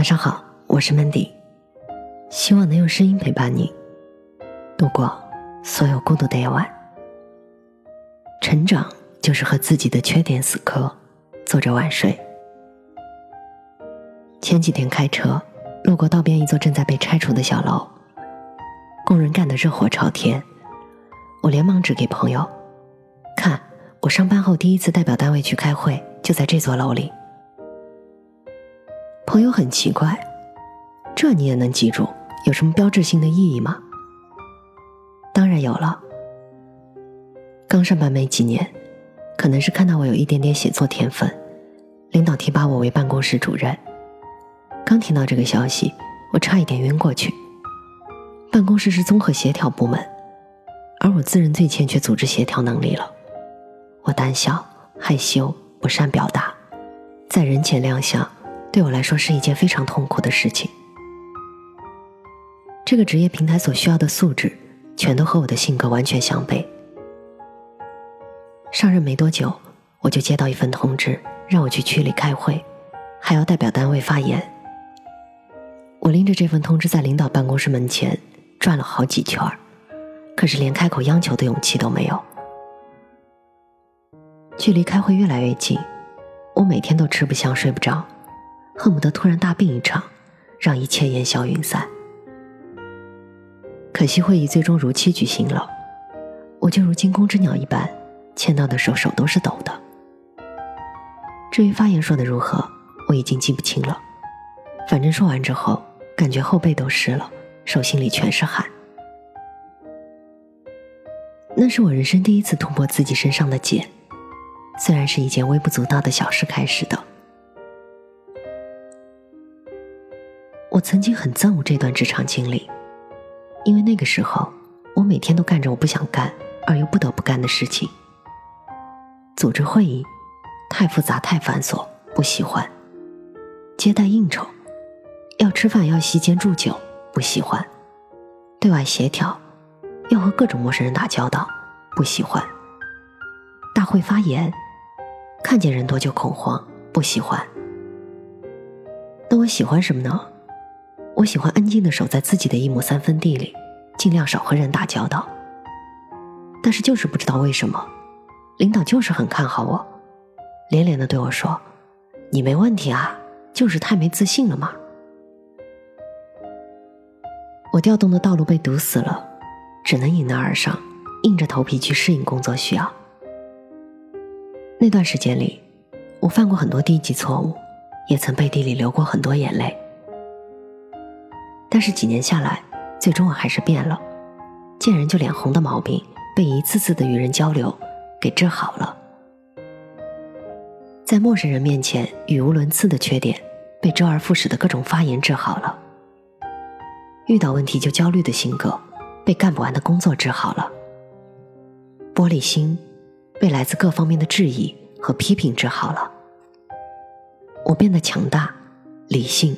晚上好，我是 Mandy，希望能用声音陪伴你度过所有孤独的夜晚。成长就是和自己的缺点死磕。坐着晚睡。前几天开车路过道边一座正在被拆除的小楼，工人干得热火朝天，我连忙指给朋友看，我上班后第一次代表单位去开会，就在这座楼里。朋友很奇怪，这你也能记住？有什么标志性的意义吗？当然有了。刚上班没几年，可能是看到我有一点点写作天分，领导提拔我为办公室主任。刚听到这个消息，我差一点晕过去。办公室是综合协调部门，而我自认最欠缺组织协调能力了。我胆小、害羞、不善表达，在人前亮相。对我来说是一件非常痛苦的事情。这个职业平台所需要的素质，全都和我的性格完全相悖。上任没多久，我就接到一份通知，让我去区里开会，还要代表单位发言。我拎着这份通知在领导办公室门前转了好几圈可是连开口央求的勇气都没有。距离开会越来越近，我每天都吃不香睡不着。恨不得突然大病一场，让一切烟消云散。可惜会议最终如期举行了，我就如惊弓之鸟一般，签到的时候手都是抖的。至于发言说的如何，我已经记不清了。反正说完之后，感觉后背都湿了，手心里全是汗。那是我人生第一次突破自己身上的茧，虽然是一件微不足道的小事开始的。我曾经很憎恶这段职场经历，因为那个时候我每天都干着我不想干而又不得不干的事情。组织会议太复杂太繁琐，不喜欢；接待应酬要吃饭要席间祝酒，不喜欢；对外协调要和各种陌生人打交道，不喜欢；大会发言看见人多就恐慌，不喜欢。那我喜欢什么呢？我喜欢安静的守在自己的一亩三分地里，尽量少和人打交道。但是就是不知道为什么，领导就是很看好我，连连的对我说：“你没问题啊，就是太没自信了嘛。”我调动的道路被堵死了，只能迎难而上，硬着头皮去适应工作需要。那段时间里，我犯过很多低级错误，也曾背地里流过很多眼泪。但是几年下来，最终我还是变了，见人就脸红的毛病被一次次的与人交流给治好了，在陌生人面前语无伦次的缺点被周而复始的各种发言治好了，遇到问题就焦虑的性格被干不完的工作治好了，玻璃心被来自各方面的质疑和批评治好了，我变得强大、理性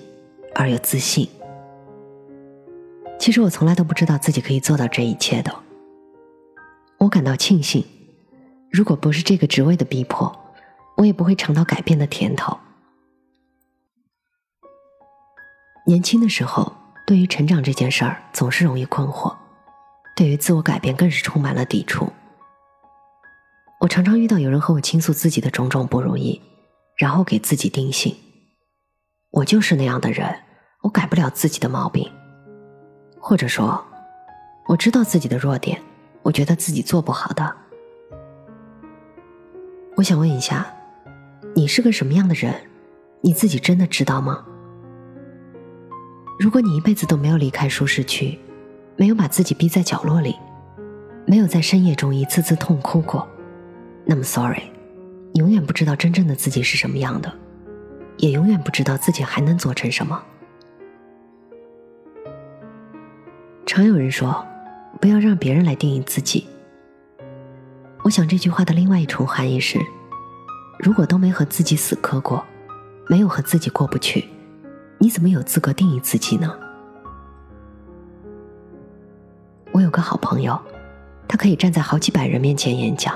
而又自信。其实我从来都不知道自己可以做到这一切的。我感到庆幸，如果不是这个职位的逼迫，我也不会尝到改变的甜头。年轻的时候，对于成长这件事儿总是容易困惑，对于自我改变更是充满了抵触。我常常遇到有人和我倾诉自己的种种不如意，然后给自己定性：我就是那样的人，我改不了自己的毛病。或者说，我知道自己的弱点，我觉得自己做不好的。我想问一下，你是个什么样的人？你自己真的知道吗？如果你一辈子都没有离开舒适区，没有把自己逼在角落里，没有在深夜中一次次痛哭过，那么，sorry，你永远不知道真正的自己是什么样的，也永远不知道自己还能做成什么。常有人说：“不要让别人来定义自己。”我想这句话的另外一重含义是：如果都没和自己死磕过，没有和自己过不去，你怎么有资格定义自己呢？我有个好朋友，他可以站在好几百人面前演讲，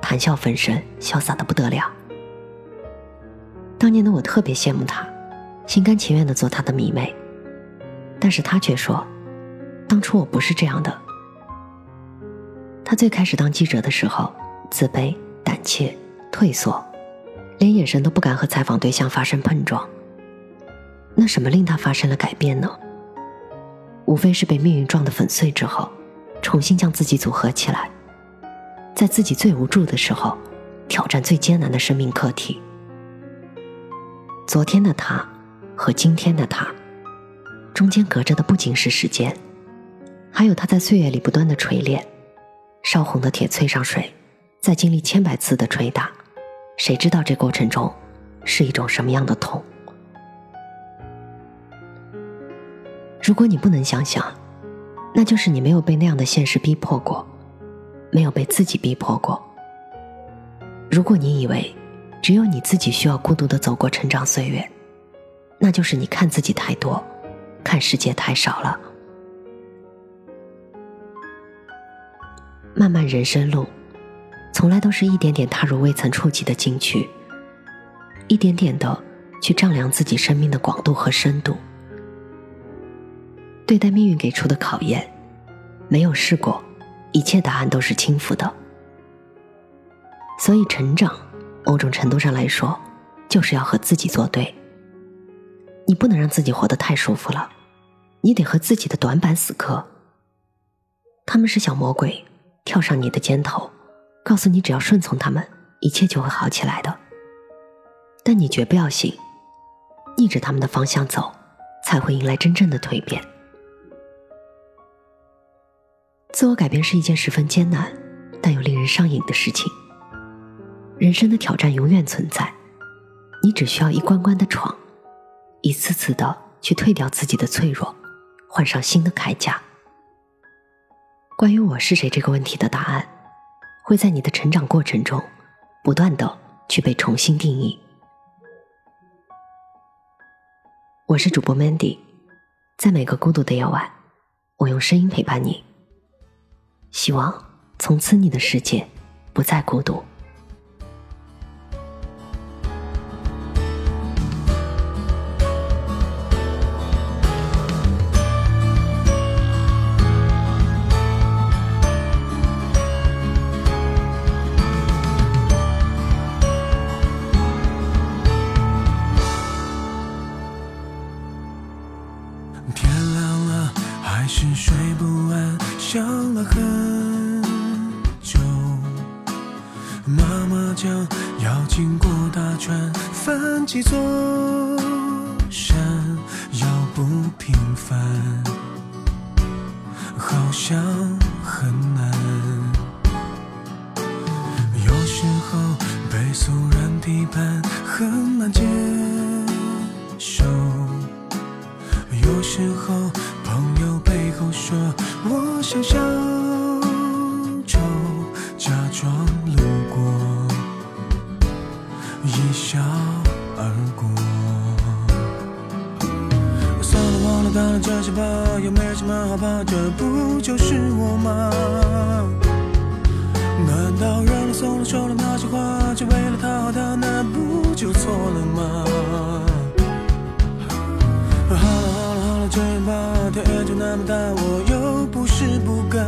谈笑风生，潇洒的不得了。当年的我特别羡慕他，心甘情愿的做他的迷妹。但是他却说，当初我不是这样的。他最开始当记者的时候，自卑、胆怯、退缩，连眼神都不敢和采访对象发生碰撞。那什么令他发生了改变呢？无非是被命运撞得粉碎之后，重新将自己组合起来，在自己最无助的时候，挑战最艰难的生命课题。昨天的他和今天的他，中间隔着的不仅是时间，还有他在岁月里不断的锤炼。烧红的铁淬上水，再经历千百次的捶打，谁知道这过程中是一种什么样的痛？如果你不能想想，那就是你没有被那样的现实逼迫过，没有被自己逼迫过。如果你以为只有你自己需要孤独的走过成长岁月，那就是你看自己太多，看世界太少了。漫漫人生路，从来都是一点点踏入未曾触及的禁区，一点点的去丈量自己生命的广度和深度。对待命运给出的考验，没有试过，一切答案都是轻浮的。所以，成长，某种程度上来说，就是要和自己作对。你不能让自己活得太舒服了，你得和自己的短板死磕。他们是小魔鬼，跳上你的肩头，告诉你只要顺从他们，一切就会好起来的。但你绝不要信，逆着他们的方向走，才会迎来真正的蜕变。自我改变是一件十分艰难，但又令人上瘾的事情。人生的挑战永远存在，你只需要一关关的闯，一次次的去退掉自己的脆弱，换上新的铠甲。关于我是谁这个问题的答案，会在你的成长过程中，不断的去被重新定义。我是主播 Mandy，在每个孤独的夜晚，我用声音陪伴你。希望从此你的世界不再孤独。翻几好怕，这不就是我吗？难道让你送了说了那些话，只为了讨好他，那不就错了吗？好了好了好了，这样吧，天也就那么大，我又不是不敢。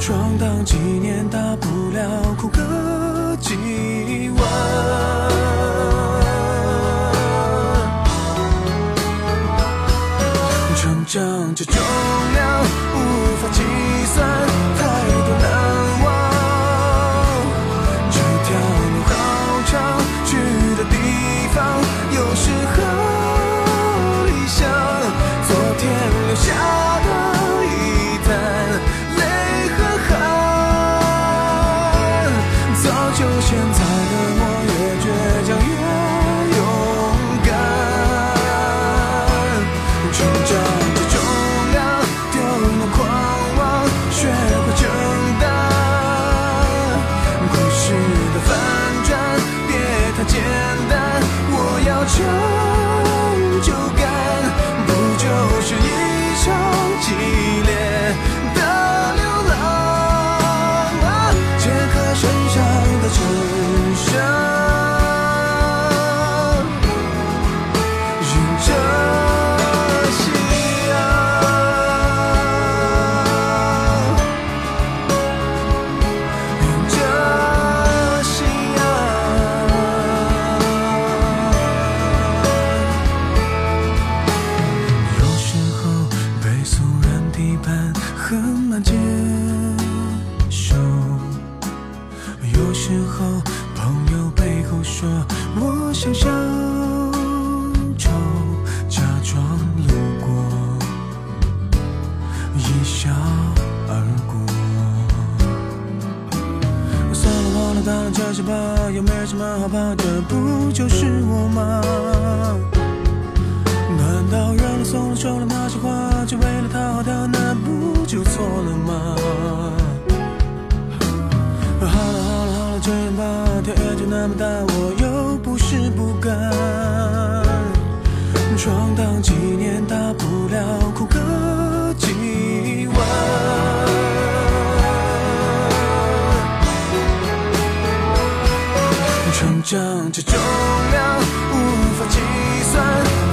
闯荡几年，大不了哭个几晚。成这重量无法计算，我想小丑，假装路过，一笑而过。算了，忘了，当然这些吧，又没什么好怕的，不就是我吗？难道让了送了说了那些话，就为了讨好他，那不就错了吗？好了好了好了，这样吧，天也就那么大，这重量无法计算，